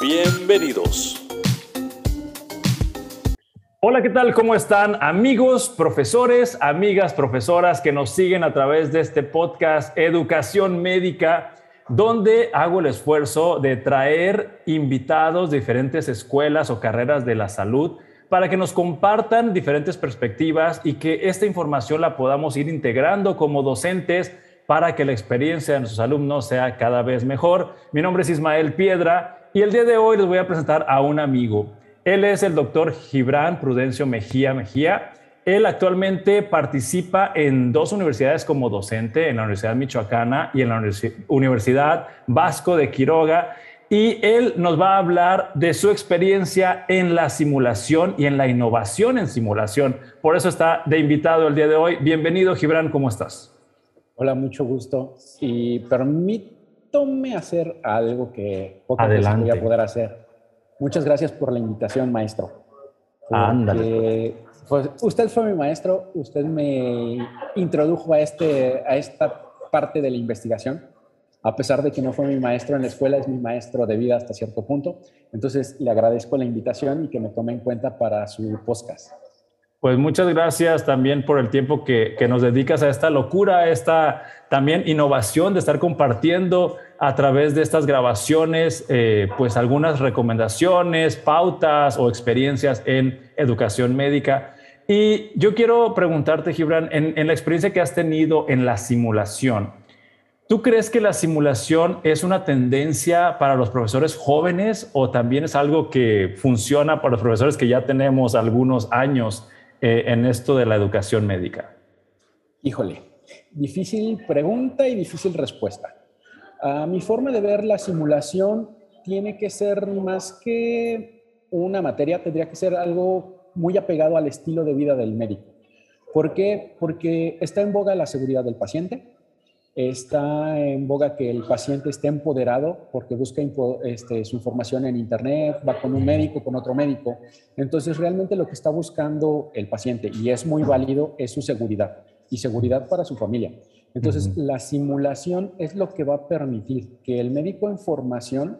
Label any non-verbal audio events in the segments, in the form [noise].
Bienvenidos. Hola, ¿qué tal? ¿Cómo están amigos, profesores, amigas, profesoras que nos siguen a través de este podcast Educación Médica, donde hago el esfuerzo de traer invitados de diferentes escuelas o carreras de la salud para que nos compartan diferentes perspectivas y que esta información la podamos ir integrando como docentes para que la experiencia de nuestros alumnos sea cada vez mejor. Mi nombre es Ismael Piedra y el día de hoy les voy a presentar a un amigo. Él es el doctor Gibran Prudencio Mejía Mejía. Él actualmente participa en dos universidades como docente, en la Universidad Michoacana y en la Universidad Vasco de Quiroga. Y él nos va a hablar de su experiencia en la simulación y en la innovación en simulación. Por eso está de invitado el día de hoy. Bienvenido, Gibran, ¿cómo estás? Hola, mucho gusto. Y permítome hacer algo que poco voy a poder hacer. Muchas gracias por la invitación, maestro. Ándale. Pues, usted fue mi maestro, usted me introdujo a, este, a esta parte de la investigación. A pesar de que no fue mi maestro en la escuela, es mi maestro de vida hasta cierto punto. Entonces, le agradezco la invitación y que me tome en cuenta para su podcast. Pues muchas gracias también por el tiempo que, que, nos dedicas a esta locura, a esta también innovación de estar compartiendo a través de estas grabaciones, eh, pues algunas recomendaciones, pautas o experiencias en educación médica. Y yo quiero preguntarte, Gibran, en, en la experiencia que has tenido en la simulación, ¿tú crees que la simulación es una tendencia para los profesores jóvenes o también es algo que funciona para los profesores que ya tenemos algunos años? Eh, en esto de la educación médica? Híjole, difícil pregunta y difícil respuesta. A mi forma de ver la simulación tiene que ser más que una materia, tendría que ser algo muy apegado al estilo de vida del médico. ¿Por qué? Porque está en boga la seguridad del paciente, está en boga que el paciente esté empoderado porque busca este, su información en Internet, va con un médico, con otro médico. Entonces, realmente lo que está buscando el paciente, y es muy válido, es su seguridad y seguridad para su familia. Entonces, la simulación es lo que va a permitir que el médico en formación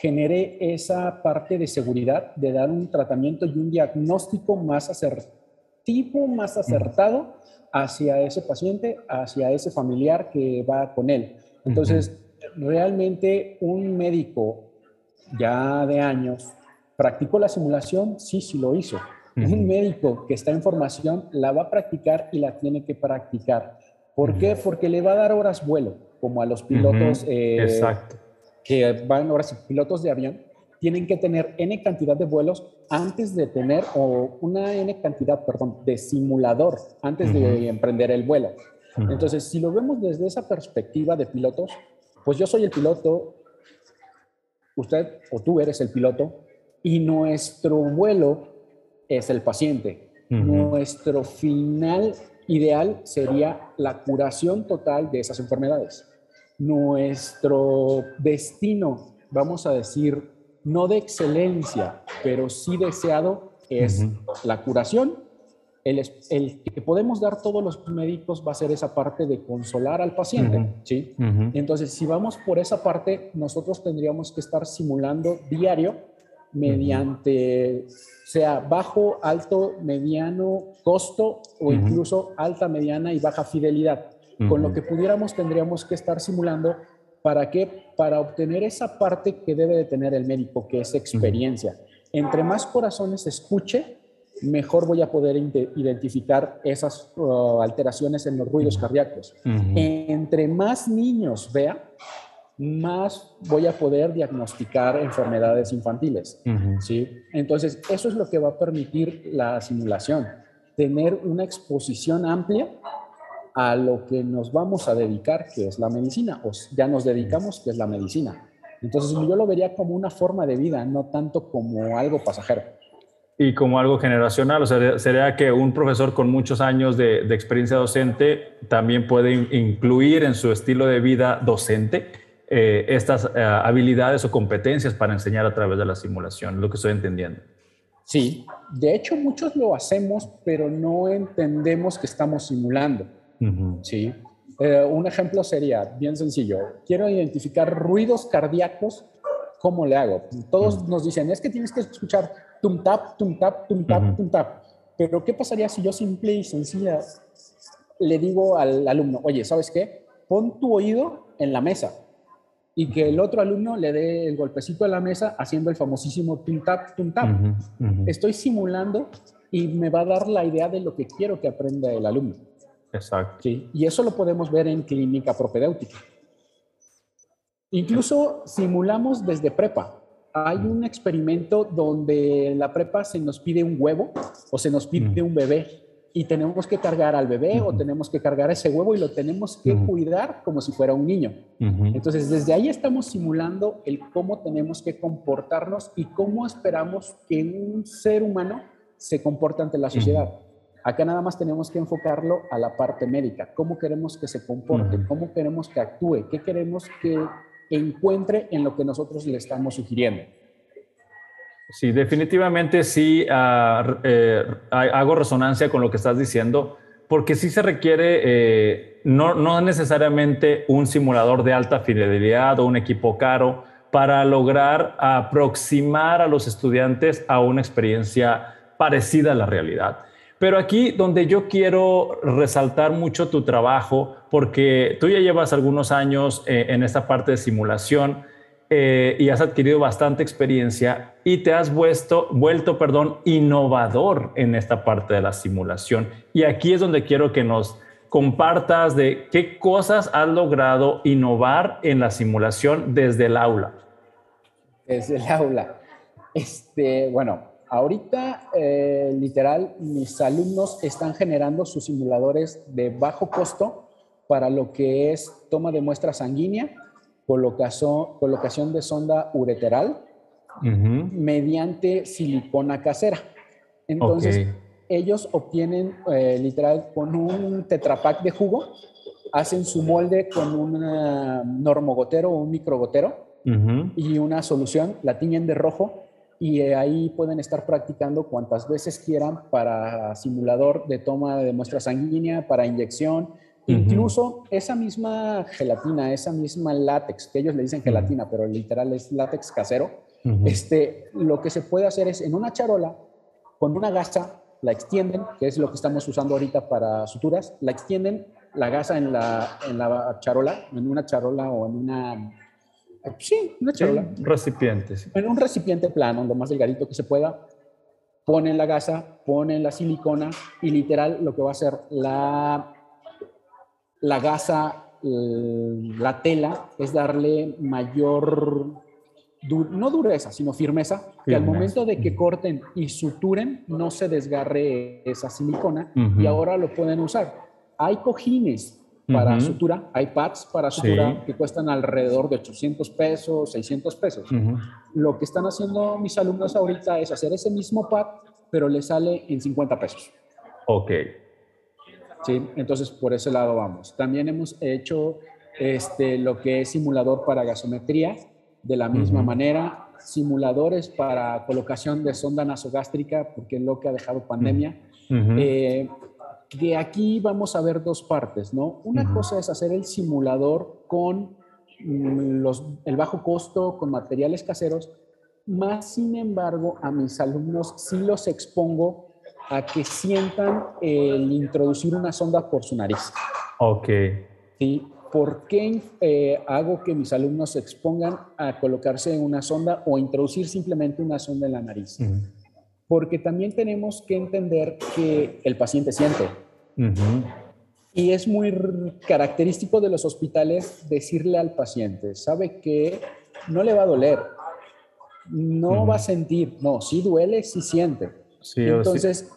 genere esa parte de seguridad, de dar un tratamiento y un diagnóstico más asertivo, más acertado hacia ese paciente, hacia ese familiar que va con él. Entonces, realmente un médico ya de años practicó la simulación, sí, sí lo hizo. Un médico que está en formación la va a practicar y la tiene que practicar. ¿Por qué? Porque le va a dar horas vuelo, como a los pilotos eh, que van horas pilotos de avión tienen que tener N cantidad de vuelos antes de tener, o una N cantidad, perdón, de simulador antes de emprender el vuelo. Entonces, si lo vemos desde esa perspectiva de pilotos, pues yo soy el piloto, usted o tú eres el piloto, y nuestro vuelo es el paciente. Nuestro final ideal sería la curación total de esas enfermedades. Nuestro destino, vamos a decir, no de excelencia, pero sí deseado, es la curación. El, el, que podemos dar todos los médicos va a ser esa parte de consolar al paciente, ¿sí? Entonces, si vamos por esa parte, nosotros tendríamos que estar simulando diario mediante, sea bajo, alto, mediano, costo o incluso alta, mediana y baja fidelidad. Con lo que pudiéramos, tendríamos que estar simulando ¿Para qué? Para obtener esa parte que debe de tener el médico, que es experiencia. Entre más corazones escuche, mejor voy a poder identificar esas uh, alteraciones en los ruidos cardíacos. Entre más niños vea, más voy a poder diagnosticar enfermedades infantiles. ¿sí? Entonces, eso es lo que va a permitir la simulación, tener una exposición amplia a lo que nos vamos a dedicar, que es la medicina, o ya nos dedicamos, que es la medicina. Entonces yo lo vería como una forma de vida, no tanto como algo pasajero. Y como algo generacional, o sea, sería que un profesor con muchos años de, experiencia docente también puede incluir en su estilo de vida docente eh, estas eh, habilidades o competencias para enseñar a través de la simulación, lo que estoy entendiendo. Sí, de hecho muchos lo hacemos, pero no entendemos que estamos simulando. Sí. Eh, un ejemplo sería bien sencillo. Quiero identificar ruidos cardíacos. ¿Cómo le hago? Todos nos dicen, es que tienes que escuchar tum tap, tum tap, tum tap, tum tap. Pero ¿qué pasaría si yo simple y sencilla le digo al alumno, oye, ¿sabes qué? Pon tu oído en la mesa y que el otro alumno le dé el golpecito a la mesa haciendo el famosísimo tum tap, tum tap. Estoy simulando y me va a dar la idea de lo que quiero que aprenda el alumno. Exacto. Sí, y eso lo podemos ver en clínica propedéutica. Incluso simulamos desde prepa. Hay un experimento donde la prepa se nos pide un huevo o se nos pide un bebé y tenemos que cargar al bebé o tenemos que cargar ese huevo y lo tenemos que cuidar como si fuera un niño. Entonces, desde ahí estamos simulando el cómo tenemos que comportarnos y cómo esperamos que un ser humano se comporte ante la sociedad. Acá nada más tenemos que enfocarlo a la parte médica, cómo queremos que se comporte, cómo queremos que actúe, qué queremos que encuentre en lo que nosotros le estamos sugiriendo. Sí, definitivamente sí eh, hago resonancia con lo que estás diciendo, porque sí se requiere eh, no, no necesariamente un simulador de alta fidelidad o un equipo caro para lograr aproximar a los estudiantes a una experiencia parecida a la realidad. Pero aquí donde yo quiero resaltar mucho tu trabajo, porque tú ya llevas algunos años eh, en esta parte de simulación, eh, y has adquirido bastante experiencia y te has vuelto, vuelto perdón, innovador en esta parte de la simulación. Y aquí es donde quiero que nos compartas de qué cosas has logrado innovar en la simulación desde el aula. Desde el aula. Este, bueno, ahorita eh, literal mis alumnos están generando sus simuladores de bajo costo para lo que es toma de muestra sanguínea colocación, colocación de sonda ureteral mediante silicona casera. Entonces, ellos obtienen eh, literal con un tetrapack de jugo, hacen su molde con un eh, normogotero o un microgotero y una solución, la tiñen de rojo y ahí pueden estar practicando cuantas veces quieran para simulador de toma de muestra sanguínea, para inyección, Incluso esa misma gelatina, esa misma látex, que ellos le dicen gelatina, pero literal es látex casero, este, lo que se puede hacer es en una charola, con una gasa, la extienden, que es lo que estamos usando ahorita para suturas, la extienden, la gasa en la, en la charola, en una charola o en una... Sí, una charola. recipiente. En un recipiente plano, lo más delgadito que se pueda, ponen la gasa, ponen la silicona y literal lo que va a hacer la la gasa, la tela, es darle mayor, no dureza, sino firmeza, que al momento de que corten y suturen, no se desgarre esa silicona y ahora lo pueden usar. Hay cojines para sutura, hay pads para sutura que cuestan alrededor de 800 pesos, 600 pesos. Lo que están haciendo mis alumnos ahorita es hacer ese mismo pad, pero le sale en 50 pesos. Ok. ¿sí? Entonces, por ese lado vamos. También hemos hecho este, lo que es simulador para gasometría, de la misma manera, simuladores para colocación de sonda nasogástrica, porque es lo que ha dejado pandemia. Eh, de aquí vamos a ver dos partes, ¿no? Una cosa es hacer el simulador con mm, los, el bajo costo, con materiales caseros, más sin embargo a mis alumnos sí los expongo a que sientan el introducir una sonda por su nariz. Ok. ¿Sí? ¿Por qué eh, hago que mis alumnos se expongan a colocarse en una sonda o introducir simplemente una sonda en la nariz? Porque también tenemos que entender que el paciente siente. Y es muy característico de los hospitales decirle al paciente, sabe que no le va a doler, no va a sentir, no, sí duele, sí siente. Sí, Entonces,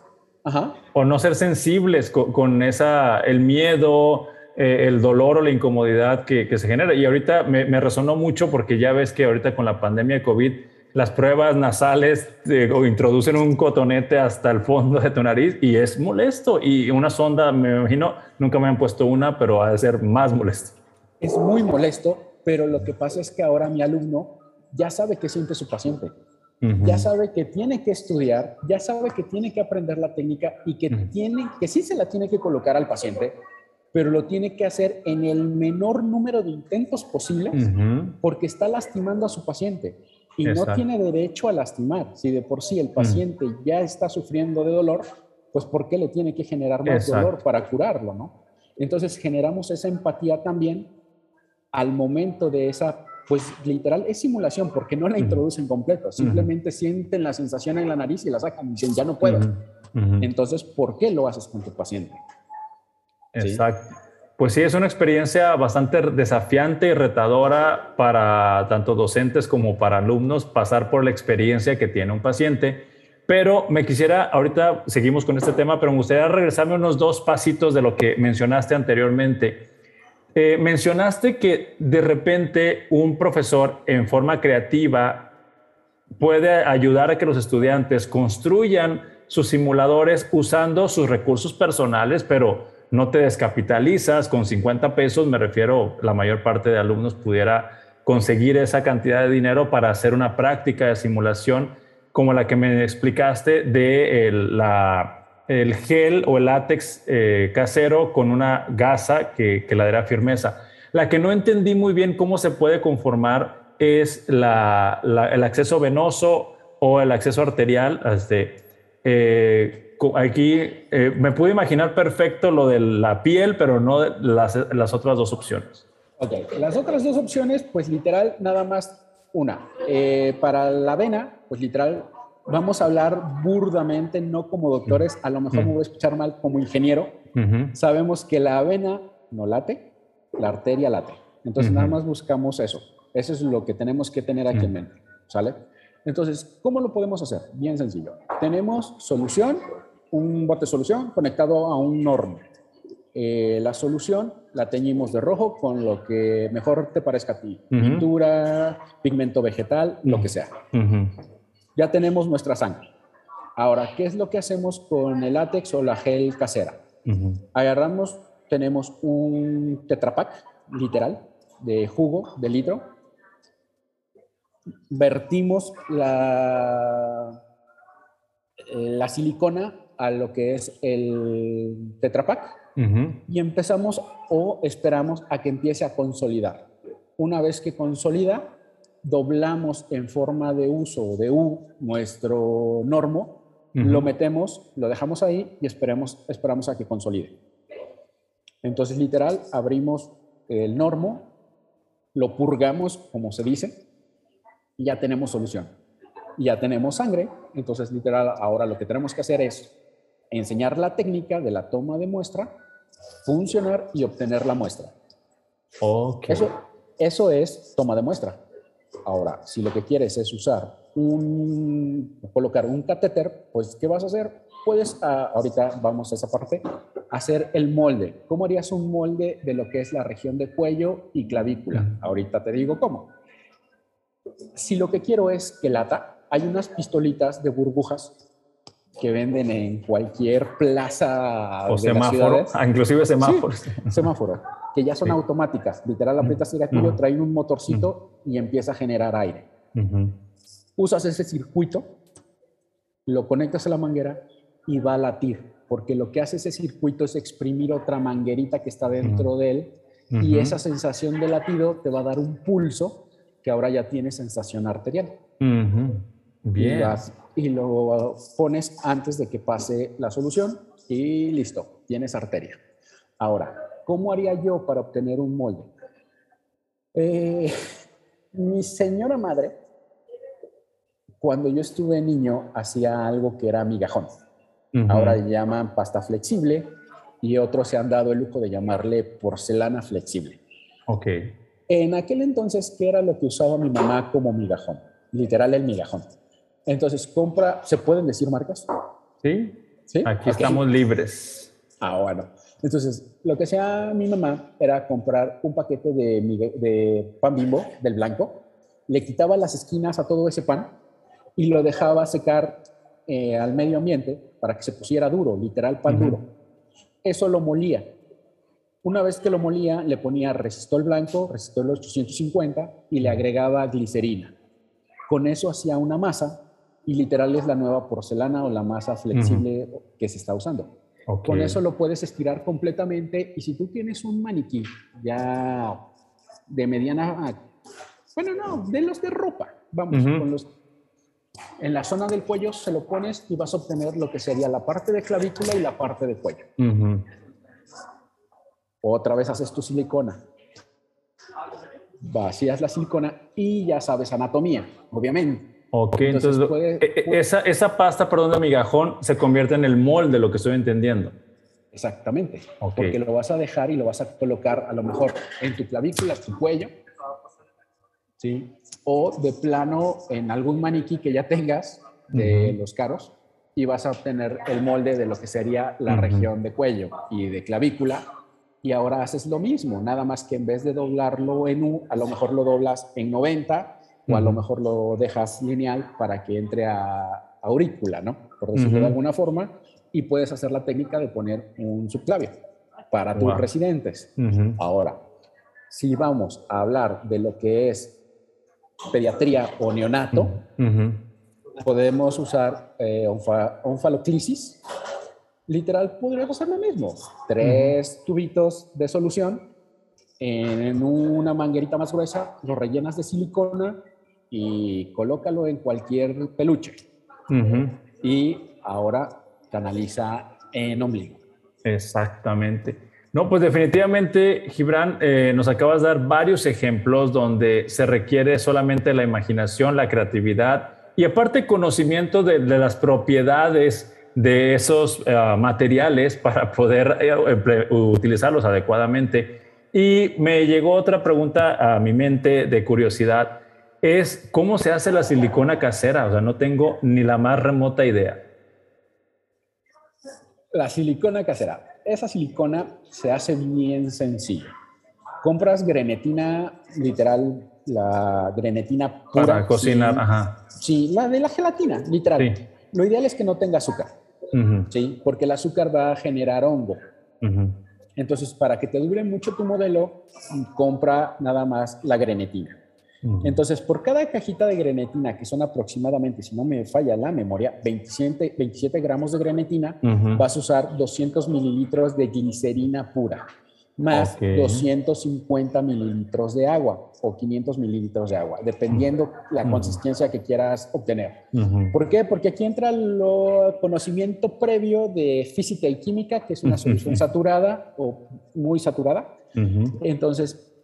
o no ser sensibles con, esa, el miedo, eh, el dolor o la incomodidad que, se genera. Y ahorita me, resonó mucho porque ya ves que ahorita con la pandemia de COVID, las pruebas nasales eh, o introducen un cotonete hasta el fondo de tu nariz y es molesto. Y una sonda, me imagino, nunca me han puesto una, pero ha de ser más molesto. Es muy molesto, pero lo que pasa es que ahora mi alumno ya sabe qué siente su paciente. Ya sabe que tiene que estudiar, ya sabe que tiene que aprender la técnica y que tiene que sí se la tiene que colocar al paciente, pero lo tiene que hacer en el menor número de intentos posibles porque está lastimando a su paciente y no tiene derecho a lastimar. Si de por sí el paciente ya está sufriendo de dolor, pues ¿por qué le tiene que generar más dolor para curarlo, no? Entonces generamos esa empatía también al momento de esa, pues literal es simulación porque no la introducen completa, simplemente sienten la sensación en la nariz y la sacan y dicen ya no puedo. Entonces, ¿por qué lo haces con tu paciente? Exacto. Pues sí, es una experiencia bastante desafiante y retadora para tanto docentes como para alumnos pasar por la experiencia que tiene un paciente. Pero me quisiera, ahorita seguimos con este tema, pero me gustaría regresarme unos dos pasitos de lo que mencionaste anteriormente. Eh, mencionaste que de repente un profesor en forma creativa puede ayudar a que los estudiantes construyan sus simuladores usando sus recursos personales, pero no te descapitalizas con 50 pesos, me refiero, la mayor parte de alumnos pudiera conseguir esa cantidad de dinero para hacer una práctica de simulación como la que me explicaste de el, el gel o el látex eh, casero con una gasa que, que le dará firmeza. La que no entendí muy bien cómo se puede conformar es la, el acceso venoso o el acceso arterial. Este, eh, aquí eh, me pude imaginar perfecto lo de la piel, pero no las, las otras dos opciones. Ok, las otras dos opciones, pues literal, nada más una. Eh, para la vena, pues literal, vamos a hablar burdamente, no como doctores, a lo mejor me voy a escuchar mal como ingeniero. Sabemos que la vena no late, la arteria late. Entonces, nada más buscamos eso. Eso es lo que tenemos que tener aquí en mente, ¿sale? Entonces, ¿cómo lo podemos hacer? Bien sencillo. Tenemos solución un bote de solución conectado a un normo. Eh, la solución la teñimos de rojo con lo que mejor te parezca a ti. Pintura, pigmento vegetal, lo que sea. Ya tenemos nuestra sangre. Ahora, ¿qué es lo que hacemos con el látex o la gel casera? Agarramos, tenemos un tetrapack, literal, de jugo de litro. Vertimos la, la silicona a lo que es el Tetrapack y empezamos o esperamos a que empiece a consolidar. Una vez que consolida, doblamos en forma de uso de U nuestro normo, lo metemos, lo dejamos ahí y esperemos, esperamos a que consolide. Entonces, literal, abrimos el normo, lo purgamos, como se dice, y ya tenemos solución. Ya tenemos sangre, entonces literal, ahora lo que tenemos que hacer es enseñar la técnica de la toma de muestra, funcionar y obtener la muestra. Eso, eso es toma de muestra. Ahora, si lo que quieres es usar un, colocar un catéter, pues, ¿qué vas a hacer? Puedes, ah, ahorita vamos a esa parte, hacer el molde. ¿Cómo harías un molde de lo que es la región de cuello y clavícula? Ahorita te digo cómo. Si lo que quiero es que lata, hay unas pistolitas de burbujas que venden en cualquier plaza o semáforo, ah, inclusive semáforos. semáforos, que ya son automáticas. Literal, aprietas el gatillo, traen un motorcito y empieza a generar aire. Usas ese circuito, lo conectas a la manguera y va a latir, porque lo que hace ese circuito es exprimir otra manguerita que está dentro de él y esa sensación de latido te va a dar un pulso que ahora ya tiene sensación arterial. Bien y lo pones antes de que pase la solución y listo, tienes arteria. Ahora, ¿cómo haría yo para obtener un molde? Eh, mi señora madre, cuando yo estuve niño, hacía algo que era migajón. Ahora le llaman pasta flexible y otros se han dado el lujo de llamarle porcelana flexible. Ok. En aquel entonces, ¿qué era lo que usaba mi mamá como migajón? Literal, el migajón. Entonces, compra, ¿se pueden decir marcas? Sí. ¿Sí? Aquí estamos libres. Ah, bueno. Entonces, lo que hacía mi mamá era comprar un paquete de, de pan bimbo, del blanco, le quitaba las esquinas a todo ese pan y lo dejaba secar eh, al medio ambiente para que se pusiera duro, literal pan duro. Eso lo molía. Una vez que lo molía, le ponía resistol blanco, resistol 850 y le agregaba glicerina. Con eso hacía una masa y literal es la nueva porcelana o la masa flexible que se está usando. Con eso lo puedes estirar completamente y si tú tienes un maniquí ya de mediana, bueno, no, de los de ropa, vamos, con los, en la zona del cuello se lo pones y vas a obtener lo que sería la parte de clavícula y la parte de cuello. Otra vez haces tu silicona. Vacías la silicona y ya sabes anatomía, obviamente. Ok, entonces, e, e, esa, esa, pasta, perdón, de migajón se convierte en el molde, lo que estoy entendiendo. Exactamente, porque lo vas a dejar y lo vas a colocar a lo mejor en tu clavícula, tu cuello, ¿sí? O de plano en algún maniquí que ya tengas de los caros y vas a obtener el molde de lo que sería la región de cuello y de clavícula. Y ahora haces lo mismo, nada más que en vez de doblarlo en U, a lo mejor lo doblas en 90 o a lo mejor lo dejas lineal para que entre a aurícula, ¿no? Por decirlo de alguna forma, y puedes hacer la técnica de poner un subclavio para tus residentes. Ahora, si vamos a hablar de lo que es pediatría o neonato, podemos usar eh, onfaloclisis. Literal, podríamos hacer lo mismo. Tres tubitos de solución en una manguerita más gruesa, lo rellenas de silicona y colócalo en cualquier peluche. Y ahora canaliza en ombligo. Exactamente. No, pues definitivamente, Gibran, eh, nos acabas de dar varios ejemplos donde se requiere solamente la imaginación, la creatividad y aparte conocimiento de, las propiedades de esos eh, materiales [laughs] para poder eh, utilizarlos adecuadamente. Y me llegó otra pregunta a mi mente de curiosidad es cómo se hace la silicona casera. O sea, no tengo ni la más remota idea. La silicona casera. Esa silicona se hace bien sencillo. Compras grenetina, literal, la grenetina pura. Para cocinar, ajá. Sí, la de la gelatina, literal. Lo ideal es que no tenga azúcar, ¿sí? Porque el azúcar va a generar hongo. Entonces, para que te dure mucho tu modelo, compra nada más la grenetina. Entonces, por cada cajita de grenetina, que son aproximadamente, si no me falla la memoria, 27, 27 gramos de grenetina, vas a usar 200 mililitros de glicerina pura, más 250 mililitros de agua o 500 mililitros de agua, dependiendo la consistencia que quieras obtener. ¿Por qué? Porque aquí entra el conocimiento previo de física y química, que es una [laughs] solución saturada o muy saturada. Entonces,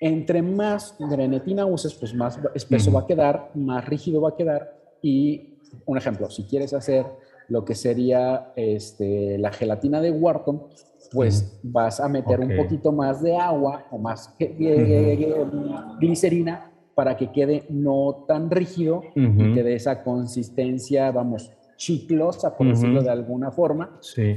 entre más grenetina uses, pues más espeso va a quedar, más rígido va a quedar. Y un ejemplo, si quieres hacer lo que sería este, la gelatina de Wharton, pues vas a meter un poquito más de agua o más glicerina para que quede no tan rígido y que dé esa consistencia, vamos, chiclosa, por decirlo de alguna forma. Sí.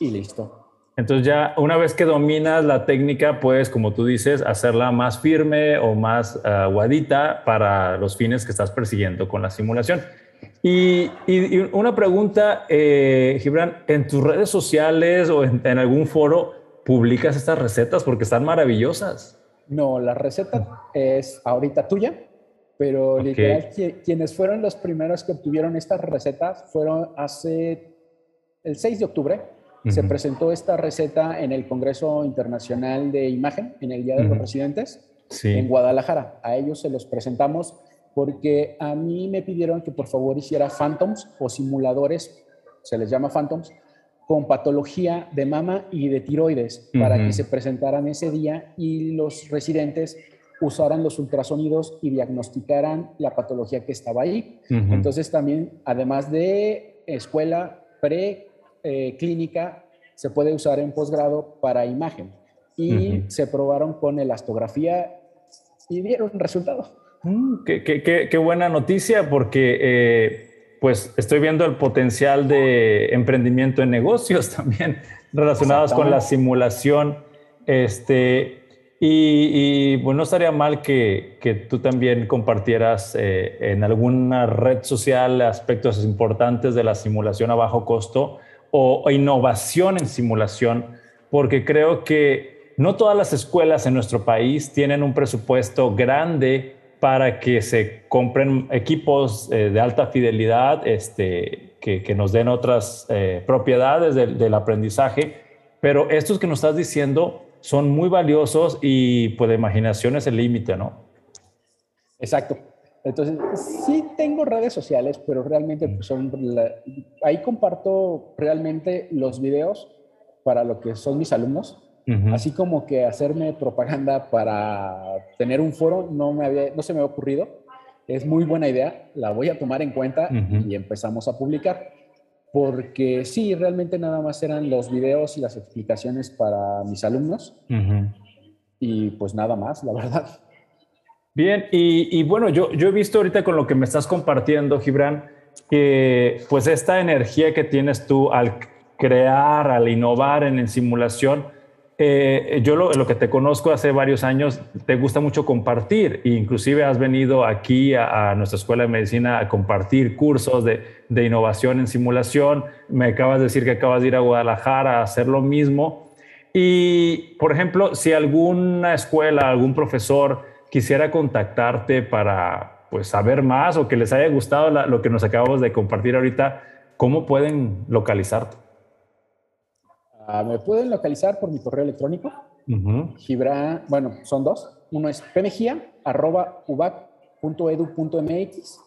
Y listo. Entonces ya una vez que dominas la técnica, puedes, como tú dices, hacerla más firme o más aguadita para los fines que estás persiguiendo con la simulación. Y, una pregunta, eh, Gibran, ¿en tus redes sociales o en, algún foro publicas estas recetas? Porque están maravillosas. No, la receta es ahorita tuya, pero literal, quienes fueron los primeros que obtuvieron estas recetas fueron hace el 6 de octubre se presentó esta receta en el Congreso Internacional de Imagen, en el Día de los Residentes, en Guadalajara. A ellos se los presentamos porque a mí me pidieron que por favor hiciera phantoms o simuladores, se les llama phantoms, con patología de mama y de tiroides, para que se presentaran ese día y los residentes usaran los ultrasonidos y diagnosticaran la patología que estaba ahí. Entonces también, además de escuela pre eh, clínica se puede usar en posgrado para imagen. Y se probaron con elastografía y dieron resultado. Mm, qué, buena noticia porque eh, pues estoy viendo el potencial de emprendimiento en negocios [laughs] también relacionadas con la simulación. Este, y, bueno, no estaría mal que, que tú también compartieras eh, en alguna red social aspectos importantes de la simulación a bajo costo o, innovación en simulación, porque creo que no todas las escuelas en nuestro país tienen un presupuesto grande para que se compren equipos eh, de alta fidelidad este, que, nos den otras eh, propiedades del, del aprendizaje. Pero estos que nos estás diciendo son muy valiosos y pues la imaginación es el límite, ¿no? Exacto. Entonces, sí tengo redes sociales, pero realmente pues, son... ahí comparto realmente los videos para lo que son mis alumnos. Así como que hacerme propaganda para tener un foro no, me había, no se me ha ocurrido. Es muy buena idea, la voy a tomar en cuenta y empezamos a publicar porque sí, realmente nada más eran los videos y las explicaciones para mis alumnos y pues nada más, la verdad. Bien, y, bueno, yo, yo he visto ahorita con lo que me estás compartiendo, Gibran, que pues esta energía que tienes tú al crear, al innovar en, simulación, eh, yo lo, que te conozco hace varios años, te gusta mucho compartir, e inclusive has venido aquí a, nuestra escuela de medicina a compartir cursos de, de, innovación en simulación. Me acabas de decir que acabas de ir a Guadalajara a hacer lo mismo. Y, por ejemplo, si alguna escuela, algún profesor quisiera contactarte para pues, saber más o que les haya gustado lo que nos acabamos de compartir ahorita, ¿cómo pueden localizarte? Ah, me pueden localizar por mi correo electrónico. Gibran, bueno, son dos. Uno es pmejía.ubac.edu.mx.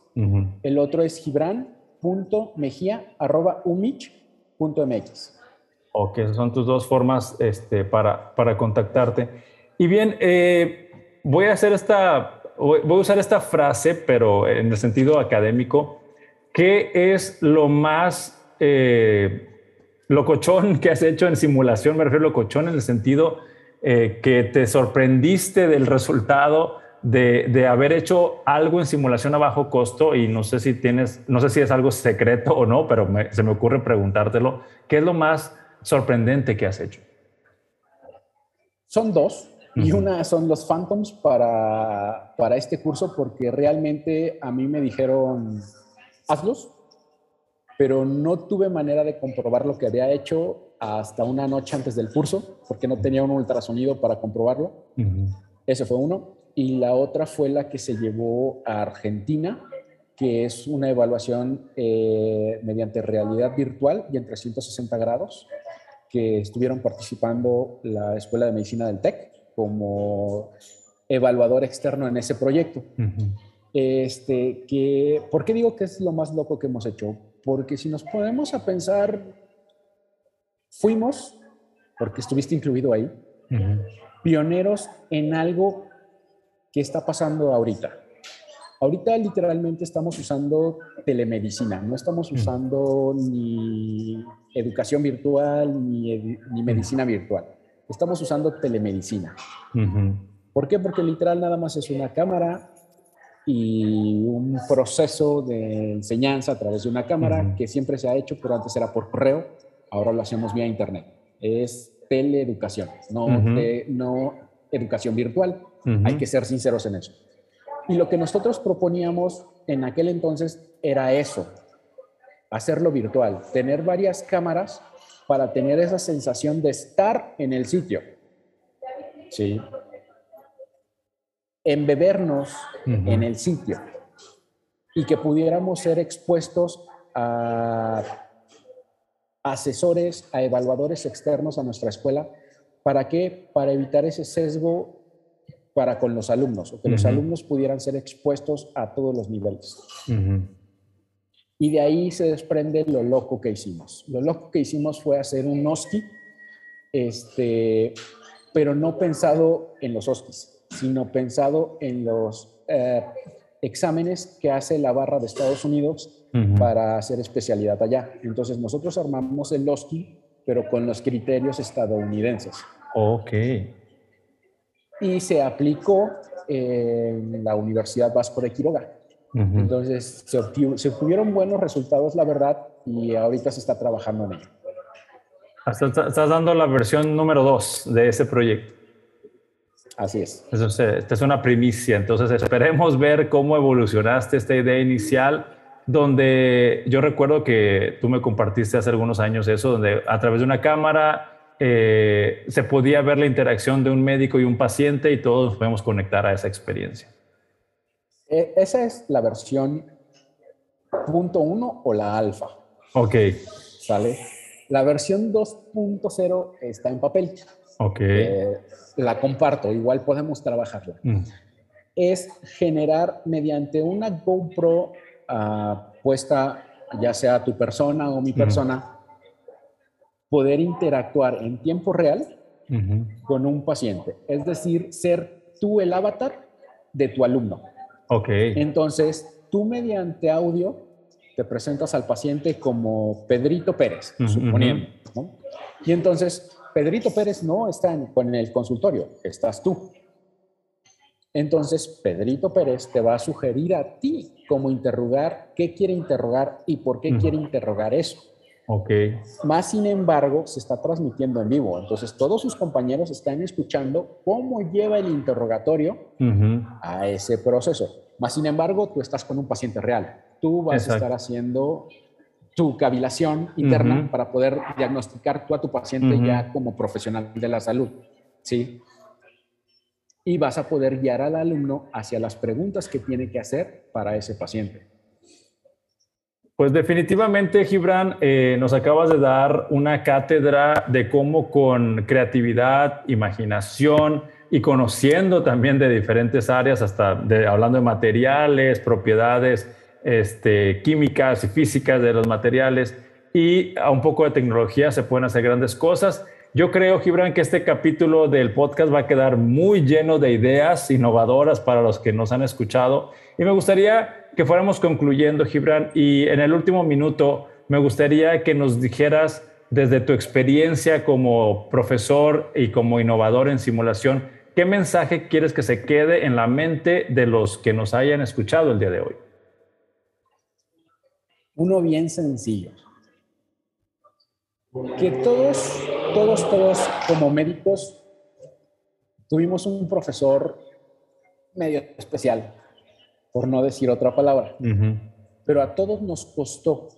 El otro es gibran.mejía.umich.mx. Ok, esas son tus dos formas este, para, para contactarte. Y bien, eh, voy a hacer esta, voy a usar esta frase, pero en el sentido académico. ¿Qué es lo más eh, locochón [laughs] que has hecho en simulación, me refiero a locochón en el sentido eh, que te sorprendiste del resultado de, haber hecho algo en simulación a bajo costo y no sé si tienes, no sé si es algo secreto o no, pero se me ocurre preguntártelo. ¿Qué es lo más sorprendente que has hecho? Son dos. Y una son los Phantoms para, para este curso porque realmente a mí me dijeron, hazlos, pero no tuve manera de comprobar lo que había hecho hasta una noche antes del curso, porque no tenía un ultrasonido para comprobarlo. Ese fue uno. Y la otra fue la que se llevó a Argentina, que es una evaluación eh, mediante realidad virtual y en 360 grados, que estuvieron participando la Escuela de Medicina del TEC como evaluador externo en ese proyecto. este, que, ¿Por qué digo que es lo más loco que hemos hecho? Porque si nos ponemos a pensar, fuimos, porque estuviste incluido ahí, pioneros en algo que está pasando ahorita. Ahorita literalmente estamos usando telemedicina, no estamos usando ni educación virtual ni, medicina virtual, estamos usando telemedicina. ¿Por qué? Porque literal nada más es una cámara, y un proceso de enseñanza a través de una cámara que siempre se ha hecho, pero antes era por correo, ahora lo hacemos vía internet. Es teleeducación, no, no educación virtual. Hay que ser sinceros en eso. Y lo que nosotros proponíamos en aquel entonces era eso, hacerlo virtual, tener varias cámaras para tener esa sensación de estar en el sitio. Sí, embebernos en el sitio y que pudiéramos ser expuestos a asesores, a evaluadores externos a nuestra escuela. ¿Para qué? Para evitar ese sesgo para con los alumnos, o que los alumnos pudieran ser expuestos a todos los niveles. Y de ahí se desprende lo loco que hicimos. Lo loco que hicimos fue hacer un OSCI, este, pero no pensado en los OSCIs, sino pensado en los eh, exámenes que hace la barra de Estados Unidos para hacer especialidad allá. Entonces nosotros armamos el OSCE, pero con los criterios estadounidenses. Ok. Y se aplicó en la Universidad Vasco de Quiroga. Entonces se, se obtuvieron buenos resultados, la verdad, y ahorita se está trabajando en ello. Estás dando la versión número dos de ese proyecto. Así es. esta es una primicia, entonces esperemos ver cómo evolucionaste esta idea inicial, donde yo recuerdo que tú me compartiste hace algunos años eso, donde a través de una cámara eh, se podía ver la interacción de un médico y un paciente y todos nos podemos conectar a esa experiencia. Eh, esa es la versión punto uno o la alfa. Ok. ¿Sale? La versión 2.0 está en papel. Ok. Eh, la comparto, igual podemos trabajarla. Mm. Es generar mediante una GoPro ah, puesta, ya sea tu persona o mi persona, poder interactuar en tiempo real con un paciente. Es decir, ser tú el avatar de tu alumno. Ok. Entonces, tú mediante audio te presentas al paciente como Pedrito Pérez, suponiendo. Y entonces Pedrito Pérez no está en, en el consultorio, estás tú. Entonces, Pedrito Pérez te va a sugerir a ti cómo interrogar, qué quiere interrogar y por qué quiere interrogar eso. Ok. Más sin embargo, se está transmitiendo en vivo. Entonces, todos sus compañeros están escuchando cómo lleva el interrogatorio a ese proceso. Más sin embargo, tú estás con un paciente real. Tú vas a estar haciendo tu cavilación interna para poder diagnosticar tú a tu paciente ya como profesional de la salud, ¿sí? Y vas a poder guiar al alumno hacia las preguntas que tiene que hacer para ese paciente. Pues definitivamente, Gibran, eh, nos acabas de dar una cátedra de cómo con creatividad, imaginación y conociendo también de diferentes áreas, hasta de, hablando de materiales, propiedades, este, químicas y físicas de los materiales y a un poco de tecnología se pueden hacer grandes cosas. Yo creo, Gibran, que este capítulo del podcast va a quedar muy lleno de ideas innovadoras para los que nos han escuchado. Y me gustaría que fuéramos concluyendo, Gibran, y en el último minuto me gustaría que nos dijeras desde tu experiencia como profesor y como innovador en simulación, ¿qué mensaje quieres que se quede en la mente de los que nos hayan escuchado el día de hoy? Uno bien sencillo. Que todos, todos, todos como médicos tuvimos un profesor medio especial, por no decir otra palabra. Pero a todos nos costó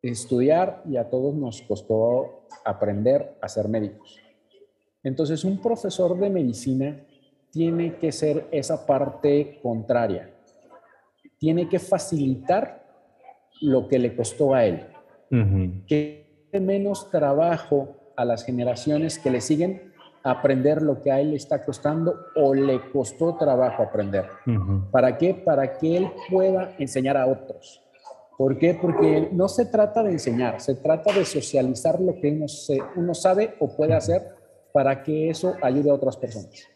estudiar y a todos nos costó aprender a ser médicos. Entonces, un profesor de medicina tiene que ser esa parte contraria. Tiene que facilitar lo que le costó a él. Que menos trabajo a las generaciones que le siguen aprender lo que a él le está costando o le costó trabajo aprender. ¿Para qué? Para que él pueda enseñar a otros. ¿Por qué? Porque no se trata de enseñar, se trata de socializar lo que uno, uno sabe o puede hacer para que eso ayude a otras personas.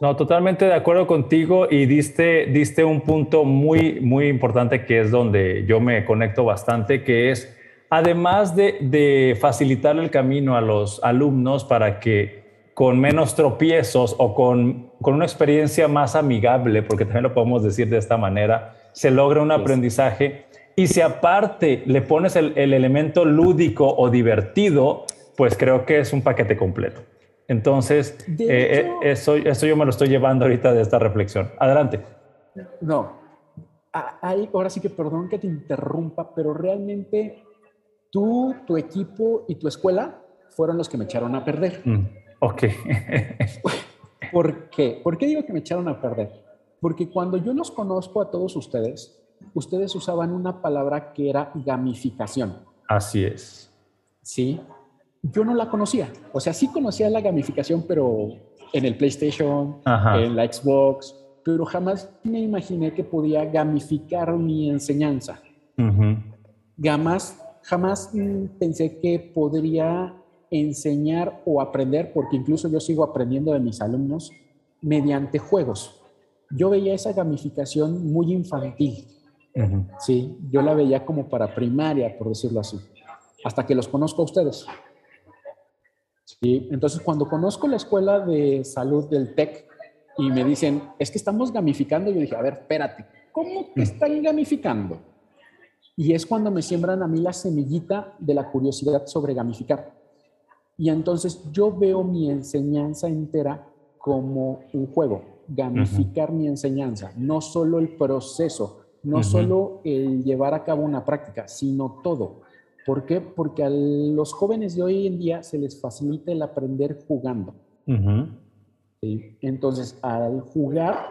No, totalmente de acuerdo contigo y diste, diste un punto muy, muy importante que es donde yo me conecto bastante, que es, además de, de facilitar el camino a los alumnos para que con menos tropiezos o con, con, una experiencia más amigable, porque también lo podemos decir de esta manera, se logra un aprendizaje. Y si aparte le pones el, el elemento lúdico o divertido, pues creo que es un paquete completo. Entonces, eh, eh, eso, eso yo me lo estoy llevando ahorita de esta reflexión. Adelante. No, ahora sí que perdón que te interrumpa, pero realmente tú, tu equipo y tu escuela fueron los que me echaron a perder. Mm, ok. [laughs] ¿Por qué? ¿Por qué digo que me echaron a perder? Porque cuando yo los conozco a todos ustedes, ustedes usaban una palabra que era gamificación. Así es. Sí, yo no la conocía. O sea, sí conocía la gamificación, pero en el PlayStation, en la Xbox, pero jamás me imaginé que podía gamificar mi enseñanza. Jamás, jamás pensé que podría enseñar o aprender, porque incluso yo sigo aprendiendo de mis alumnos mediante juegos. Yo veía esa gamificación muy infantil. Sí, yo la veía como para primaria, por decirlo así, hasta que los conozco a ustedes. ¿sí? Entonces, cuando conozco la escuela de salud del TEC y me dicen, es que estamos gamificando, yo dije, a ver, espérate, ¿cómo que mm. están gamificando? Y es cuando me siembran a mí la semillita de la curiosidad sobre gamificar. Y entonces yo veo mi enseñanza entera como un juego, gamificar mi enseñanza, no solo el proceso, no solo el llevar a cabo una práctica, sino todo. ¿Por qué? Porque a los jóvenes de hoy en día se les facilita el aprender jugando. Entonces, al jugar,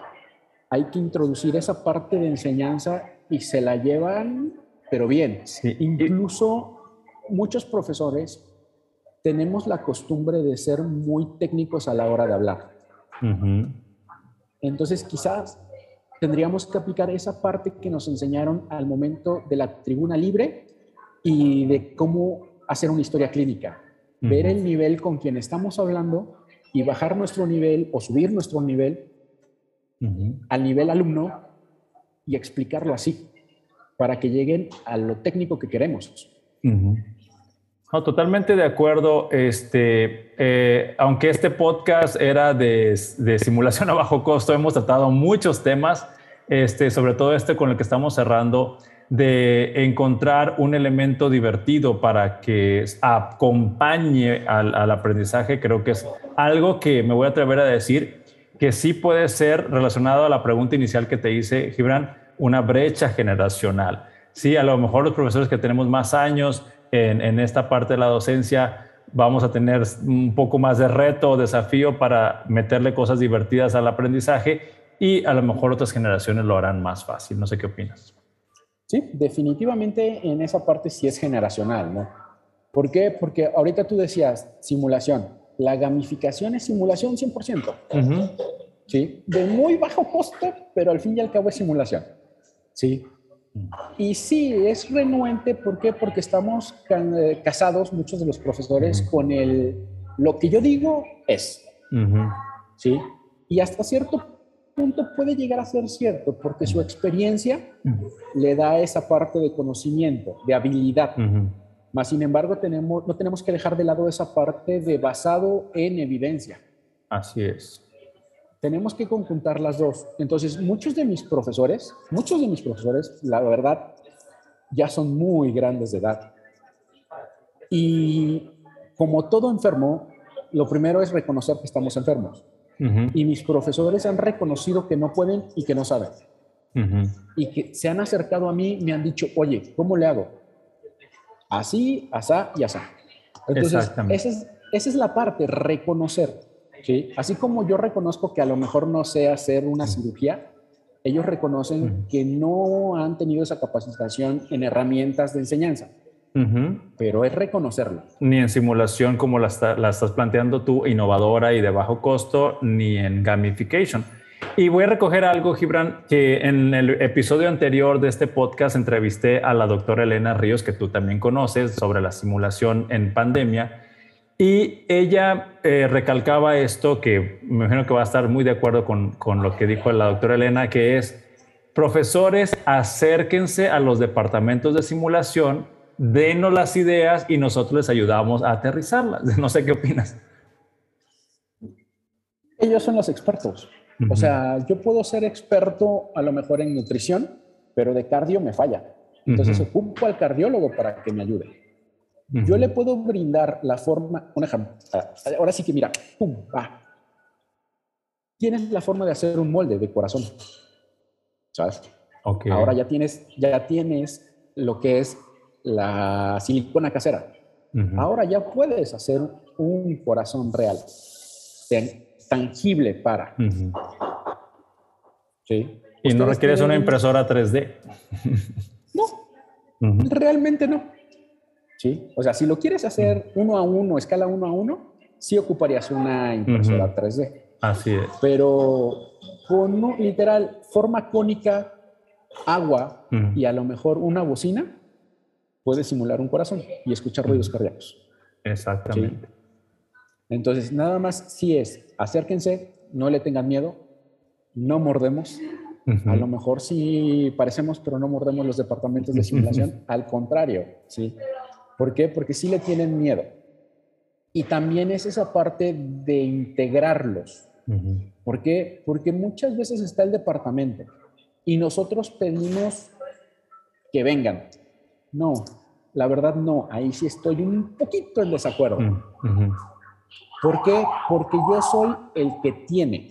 hay que introducir esa parte de enseñanza y se la llevan, pero bien. Incluso muchos profesores tenemos la costumbre de ser muy técnicos a la hora de hablar. Entonces, quizás tendríamos que aplicar esa parte que nos enseñaron al momento de la tribuna libre y de cómo hacer una historia clínica. Ver el nivel con quien estamos hablando y bajar nuestro nivel o subir nuestro nivel al nivel alumno y explicarlo así para que lleguen a lo técnico que queremos. No, totalmente de acuerdo. Este, eh, aunque este podcast era de, simulación a bajo costo, hemos tratado muchos temas, este, sobre todo este con el que estamos cerrando, de encontrar un elemento divertido para que acompañe al, al aprendizaje. Creo que es algo que me voy a atrever a decir que sí puede ser relacionado a la pregunta inicial que te hice, Gibran, una brecha generacional. Sí, a lo mejor los profesores que tenemos más años, en, esta parte de la docencia vamos a tener un poco más de reto o desafío para meterle cosas divertidas al aprendizaje y a lo mejor otras generaciones lo harán más fácil. No sé qué opinas. Sí, definitivamente en esa parte sí es generacional, ¿no? ¿Por qué? Porque ahorita tú decías simulación. La gamificación es simulación 100%. ¿Sí? De muy bajo costo, pero al fin y al cabo es simulación. ¿Sí? Y sí, es renuente, ¿por qué? Porque estamos eh, casados, muchos de los profesores, con el, lo que yo digo es, ¿sí? Y hasta cierto punto puede llegar a ser cierto, porque su experiencia le da esa parte de conocimiento, de habilidad. Más sin embargo, tenemos, no tenemos que dejar de lado esa parte de basado en evidencia. Así es tenemos que conjuntar las dos. Entonces, muchos de mis profesores, muchos de mis profesores, la verdad, ya son muy grandes de edad. Y como todo enfermo, lo primero es reconocer que estamos enfermos. Y mis profesores han reconocido que no pueden y que no saben. Y que se han acercado a mí, me han dicho, oye, ¿cómo le hago? Así, asá y asá. Entonces, esa es, esa es la parte, reconocer. Así como yo reconozco que a lo mejor no sé hacer una cirugía, ellos reconocen que no han tenido esa capacitación en herramientas de enseñanza. Pero es reconocerlo. Ni en simulación como la, la, estás planteando tú, innovadora y de bajo costo, ni en gamification. Y voy a recoger algo, Gibran, que en el episodio anterior de este podcast entrevisté a la doctora Elena Ríos, que tú también conoces, sobre la simulación en pandemia. Y ella eh, recalcaba esto, que me imagino que va a estar muy de acuerdo con, con lo que dijo la doctora Elena, que es, profesores, acérquense a los departamentos de simulación, denos las ideas y nosotros les ayudamos a aterrizarlas. [laughs] No sé qué opinas. Ellos son los expertos. O sea, yo puedo ser experto a lo mejor en nutrición, pero de cardio me falla. Entonces ocupo al cardiólogo para que me ayude. Yo le puedo brindar la forma, un ejemplo, ahora sí que mira, pum, va. Tienes la forma de hacer un molde de corazón, ¿sabes? Okay. Ahora ya tienes, ya tienes lo que es la silicona casera. Ahora ya puedes hacer un corazón real, tangible para. ¿Sí? Y no requieres una impresora 3D. no, realmente no. O sea, si lo quieres hacer uno a uno, escala uno a uno, sí ocuparías una impresora 3D. Así es. Pero con literal forma cónica, agua y a lo mejor una bocina, puedes simular un corazón y escuchar ruidos cardíacos. Exactamente. Entonces, nada más si es, acérquense, no le tengan miedo, no mordemos. A lo mejor sí parecemos, pero no mordemos los departamentos de simulación. [laughs] Al contrario, ¿sí? ¿Por qué? Porque sí le tienen miedo. Y también es esa parte de integrarlos. ¿Por qué? Porque muchas veces está el departamento y nosotros pedimos que vengan. No, la verdad no, ahí sí estoy un poquito en desacuerdo. Mm, ¿Por qué? Porque yo soy el que tiene,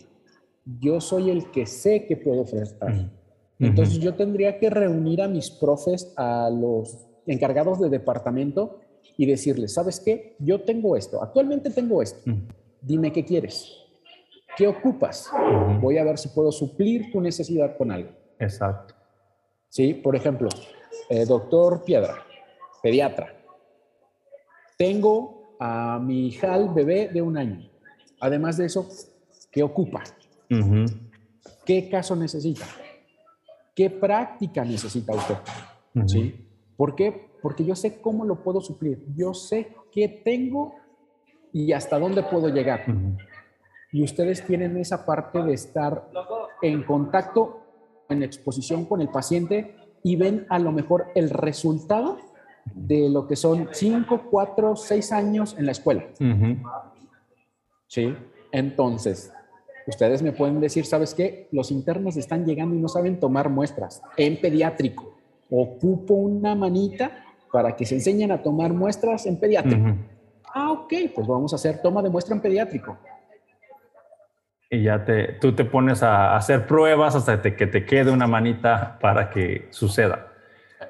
yo soy el que sé que puedo ofrecer. Entonces yo tendría que reunir a mis profes, a los encargados de departamento y decirles, ¿sabes qué? Yo tengo esto, actualmente tengo esto, dime qué quieres, qué ocupas, voy a ver si puedo suplir tu necesidad con algo. Exacto. Sí, por ejemplo, eh, doctor Piedra, pediatra. Tengo a mi hija bebé de un año. Además de eso, ¿qué ocupa? ¿Qué caso necesita? ¿Qué práctica necesita usted? ¿Sí? ¿Por qué? Porque yo sé cómo lo puedo suplir. Yo sé qué tengo y hasta dónde puedo llegar. Y ustedes tienen esa parte de estar en contacto, en exposición con el paciente y ven a lo mejor el resultado de lo que son 5, 4, 6 años en la escuela. ¿Sí? Entonces, ustedes me pueden decir, ¿sabes qué? Los internos están llegando y no saben tomar muestras en pediátrico. Ocupo una manita para que se enseñen a tomar muestras en pediátrico. Ah, ok, pues vamos a hacer toma de muestra en pediátrico. Y ya te, tú te pones a hacer pruebas hasta que te quede una manita para que suceda.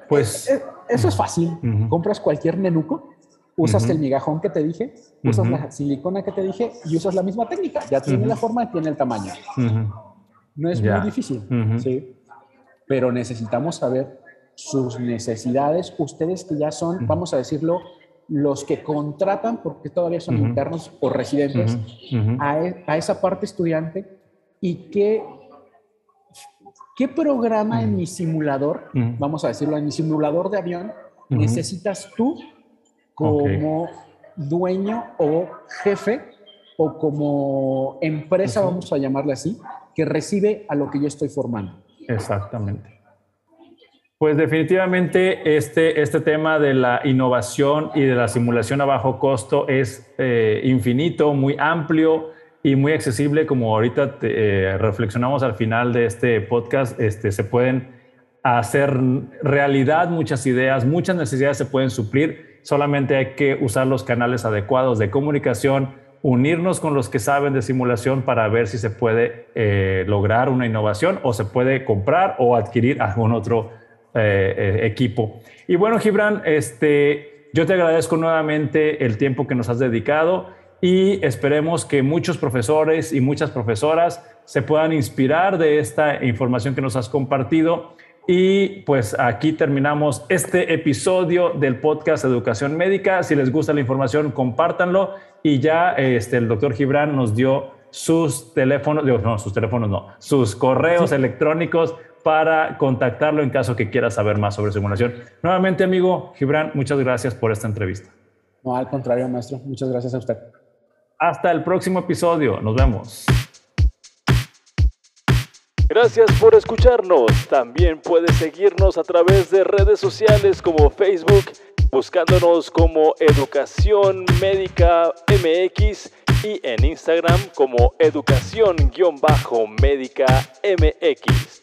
Pues eh, eh, eso es fácil. Compras cualquier nenuco, usas el migajón que te dije, usas la silicona que te dije y usas la misma técnica. Ya tiene la forma, tiene el tamaño. No es muy difícil, ¿sí? Pero necesitamos saber sus necesidades. Ustedes que ya son, vamos a decirlo, los que contratan, porque todavía son internos o residentes, a, e, a, esa parte estudiante y qué ¿Qué programa en mi simulador, vamos a decirlo, en mi simulador de avión, necesitas tú como dueño o jefe o como empresa, vamos a llamarle así, que recibe a lo que yo estoy formando? Exactamente. Pues definitivamente este, este tema de la innovación y de la simulación a bajo costo es eh, infinito, muy amplio y muy accesible, como ahorita eh, reflexionamos al final de este podcast, este, se pueden hacer realidad muchas ideas, muchas necesidades se pueden suplir, solamente hay que usar los canales adecuados de comunicación, unirnos con los que saben de simulación para ver si se puede eh, lograr una innovación o se puede comprar o adquirir algún otro eh, equipo. Y bueno, Gibran, este, yo te agradezco nuevamente el tiempo que nos has dedicado y esperemos que muchos profesores y muchas profesoras se puedan inspirar de esta información que nos has compartido. Y pues aquí terminamos este episodio del podcast Educación Médica. Si les gusta la información, compártanlo. Y ya este, el doctor Gibran nos dio sus teléfonos, no, sus teléfonos no, sus correos electrónicos para contactarlo en caso que quiera saber más sobre simulación. Nuevamente, amigo Gibran, muchas gracias por esta entrevista. No, al contrario, maestro. Muchas gracias a usted. Hasta el próximo episodio. Nos vemos. Gracias por escucharnos. También puedes seguirnos a través de redes sociales como Facebook, buscándonos como Educación Médica MX y en Instagram como Educación-Médica MX.